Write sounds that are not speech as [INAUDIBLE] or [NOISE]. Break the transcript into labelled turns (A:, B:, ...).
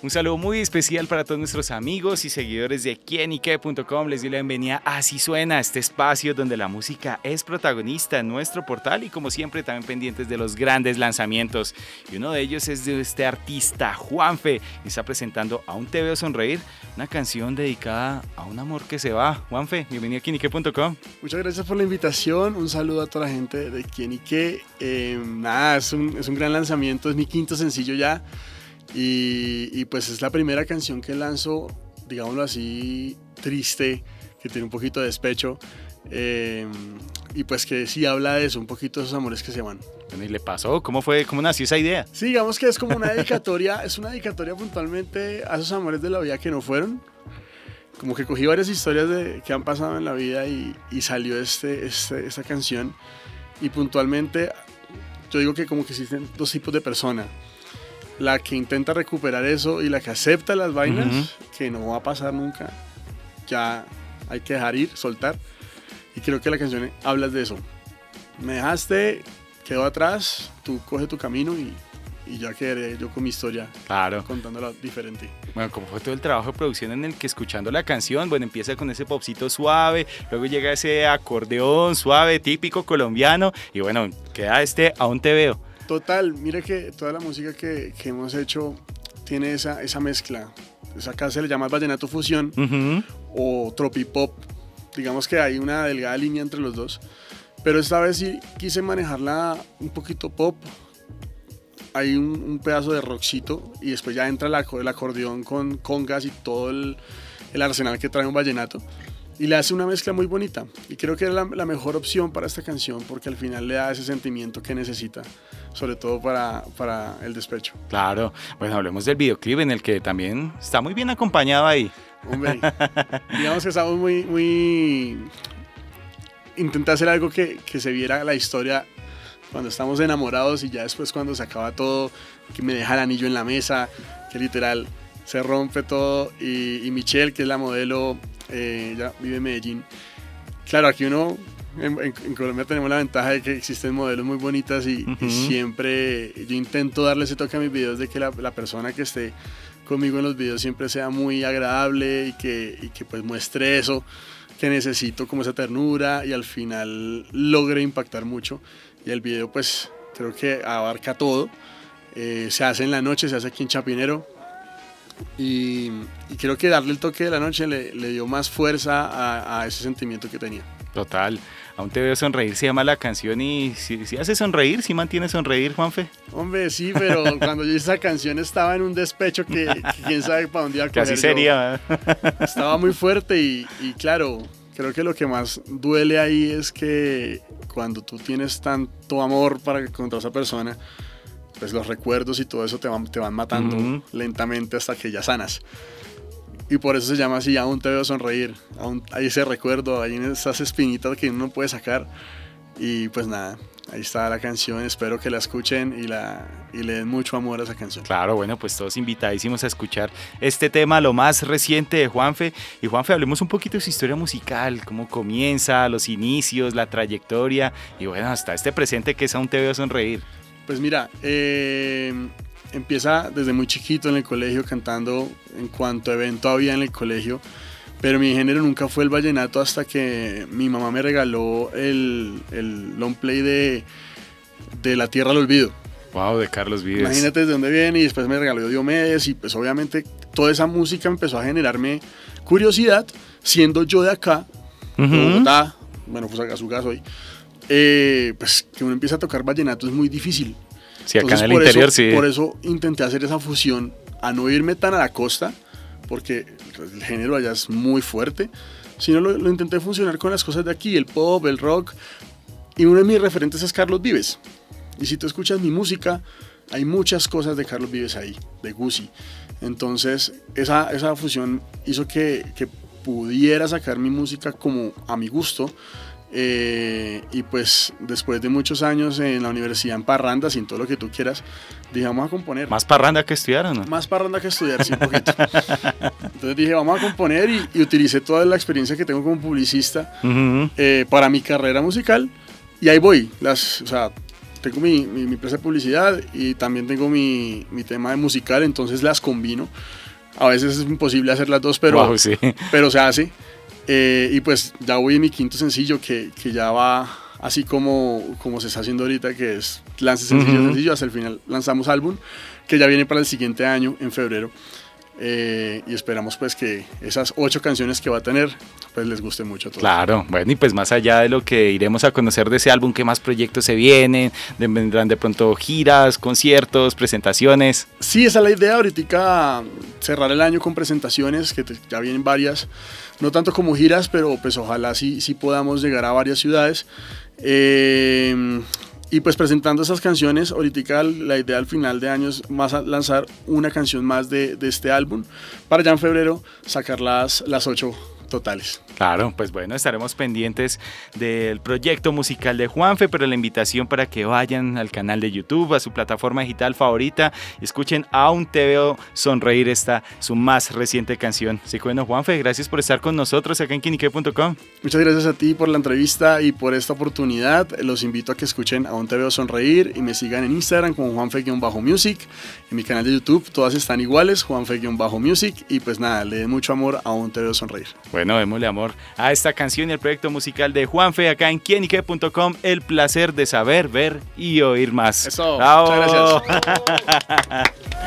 A: Un saludo muy especial para todos nuestros amigos y seguidores de quienique.com. Les doy la bienvenida a Así Suena, este espacio donde la música es protagonista en nuestro portal y como siempre también pendientes de los grandes lanzamientos. Y uno de ellos es de este artista, Juanfe, y está presentando Aún te veo sonreír, una canción dedicada a un amor que se va. Juanfe, bienvenido a quienique.com.
B: Muchas gracias por la invitación, un saludo a toda la gente de Quienique. Eh, nada, es un, es un gran lanzamiento, es mi quinto sencillo ya. Y, pues es la primera canción que lanzo, digámoslo así, triste, que tiene un poquito de despecho. Em, y pues que sí habla de eso, un poquito de esos amores que se van.
A: ¿Y le pasó? ¿Cómo fue? ¿Cómo nació esa idea?
B: Sí, digamos que es como una dedicatoria, [LAUGHS] es una dedicatoria puntualmente a esos amores de la vida que no fueron. Como que cogí varias historias de, que han pasado en la vida y, salió este, este, esta canción. Y puntualmente, yo digo que como que existen dos tipos de personas la que intenta recuperar eso y la que acepta las vainas, que no va a pasar nunca, ya hay que dejar ir, soltar. Y creo que la canción habla de eso. Me dejaste, quedó atrás, tú coge tu camino y, y ya quedaré yo con mi historia.
A: Claro.
B: Contándola diferente.
A: Bueno, como fue todo el trabajo de producción en el que escuchando la canción, bueno, empieza con ese popcito suave, luego llega ese acordeón suave, típico colombiano, y bueno, queda este Aún te veo.
B: Total, mire que toda la música que, que hemos hecho tiene esa, esa mezcla. Esa acá se le llama vallenato fusión o tropipop. Digamos que hay una delgada línea entre los dos. Pero esta vez sí quise manejarla un poquito pop. Hay un, pedazo de rockcito y después ya entra el, acordeón con congas y todo el, el arsenal que trae un vallenato y le hace una mezcla muy bonita. Y creo que es la, mejor opción para esta canción porque al final le da ese sentimiento que necesita, sobre todo para, para el despecho.
A: Claro, bueno, hablemos del videoclip en el que también está muy bien acompañado ahí.
B: Hombre, [LAUGHS] digamos que estamos muy, muy... Intenté hacer algo que, que se viera la historia cuando estamos enamorados y ya después cuando se acaba todo, que me deja el anillo en la mesa, que literal se rompe todo y, y Michelle, que es la modelo, eh, ya vive en Medellín. Claro, aquí uno, en, Colombia tenemos la ventaja de que existen modelos muy bonitas y, siempre yo intento darle ese toque a mis videos de que la, persona que esté conmigo en los videos siempre sea muy agradable y que, y que pues muestre eso que necesito como esa ternura y al final logre impactar mucho. Y el video pues creo que abarca todo. Eh, se hace en la noche se hace aquí en Chapinero y, creo que darle el toque de la noche le, dio más fuerza a, ese sentimiento que tenía.
A: Total. Aún te veo sonreír, se llama la canción y si, hace sonreír, si mantiene sonreír, Juanfe.
B: Hombre, sí, pero [LAUGHS] cuando yo esa canción estaba en un despecho que, quién sabe para dónde iba a
A: Casi sería. [LAUGHS]
B: Estaba muy fuerte y, y claro, creo que lo que más duele ahí es que cuando tú tienes tanto amor para contra esa persona, pues los recuerdos y todo eso te van, te van matando lentamente hasta que ya sanas. Y por eso se llama así, aún te veo sonreír, aún hay ese recuerdo, hay esas espinitas que uno puede sacar. Y pues nada, ahí está la canción, espero que la escuchen y, la, y le den mucho amor a esa canción.
A: Claro, bueno, pues todos invitadísimos a escuchar este tema, lo más reciente de Juanfe. Y Juanfe, hablemos un poquito de su historia musical, cómo comienza, los inicios, la trayectoria y bueno, hasta este presente que es Aún te veo sonreír.
B: Pues mira, eh, empieza desde muy chiquito en el colegio cantando en cuanto evento había en el colegio, pero mi género nunca fue el vallenato hasta que mi mamá me regaló el, el long play de, de La Tierra al Olvido.
A: Wow, de Carlos Vives.
B: Imagínate de dónde viene y después me regaló Diomedes y pues obviamente toda esa música empezó a generarme curiosidad, siendo yo de acá, de Bogotá, bueno, pues a su caso hoy, eh, pues que uno empieza a tocar vallenato es muy difícil.
A: Sí, acá en el interior sí.
B: Por eso intenté hacer esa fusión, a no irme tan a la costa, porque el género allá es muy fuerte, sino lo, lo intenté funcionar con las cosas de aquí, el pop, el rock, y uno de mis referentes es Carlos Vives. Y si tú escuchas mi música, hay muchas cosas de Carlos Vives ahí, de Gucci. Entonces, esa, esa fusión hizo que, que pudiera sacar mi música como a mi gusto Eh, y pues después de muchos años en la universidad en parranda, sin todo lo que tú quieras, dije, vamos a componer.
A: ¿Más parranda que estudiar o no?
B: Más parranda que estudiar, sí, un poquito. [LAUGHS] Entonces dije, vamos a componer y, y, utilicé toda la experiencia que tengo como publicista eh, para mi carrera musical. Y ahí voy. Las, o sea, tengo mi, mi, empresa de publicidad y también tengo mi, mi, tema de musical, entonces las combino. A veces es imposible hacer las dos, pero,
A: sí.
B: pero se hace. Eh, y pues ya voy en mi quinto sencillo que, que, ya va así como, como se está haciendo ahorita, que es lance sencillo, sencillo, hasta el final lanzamos álbum, que ya viene para el siguiente año, en febrero. Eh, y esperamos pues que esas ocho canciones que va a tener pues les guste mucho a todos.
A: Claro, bueno y pues más allá de lo que iremos a conocer de ese álbum, ¿qué más proyectos se vienen? ¿Vendrán de pronto giras, conciertos, presentaciones?
B: Sí, esa es la idea ahorita cerrar el año con presentaciones, que ya vienen varias, no tanto como giras, pero pues ojalá sí, sí podamos llegar a varias ciudades. Eh, y pues presentando esas canciones, ahorita la idea al final de año es más lanzar una canción más de, de este álbum para ya en febrero sacar las, las ocho totales.
A: Claro, pues bueno, estaremos pendientes del proyecto musical de Juanfe, pero la invitación para que vayan al canal de YouTube, a su plataforma digital favorita, y escuchen Aún te veo sonreír esta, su más reciente canción. Así que bueno, Juanfe, gracias por estar con nosotros acá en quinique.com.
B: Muchas gracias a ti por la entrevista y por esta oportunidad. Los invito a que escuchen Aún te veo sonreír y me sigan en Instagram como Juanfe-music, en mi canal de YouTube, todas están iguales, Juanfe-music, y pues nada, le den mucho amor a Aún te veo sonreír.
A: Bueno, démosle amor a esta canción y el proyecto musical de Juanfe acá en quienique.com. El placer de saber, ver y oír más.
B: Eso. Muchas gracias. [LAUGHS]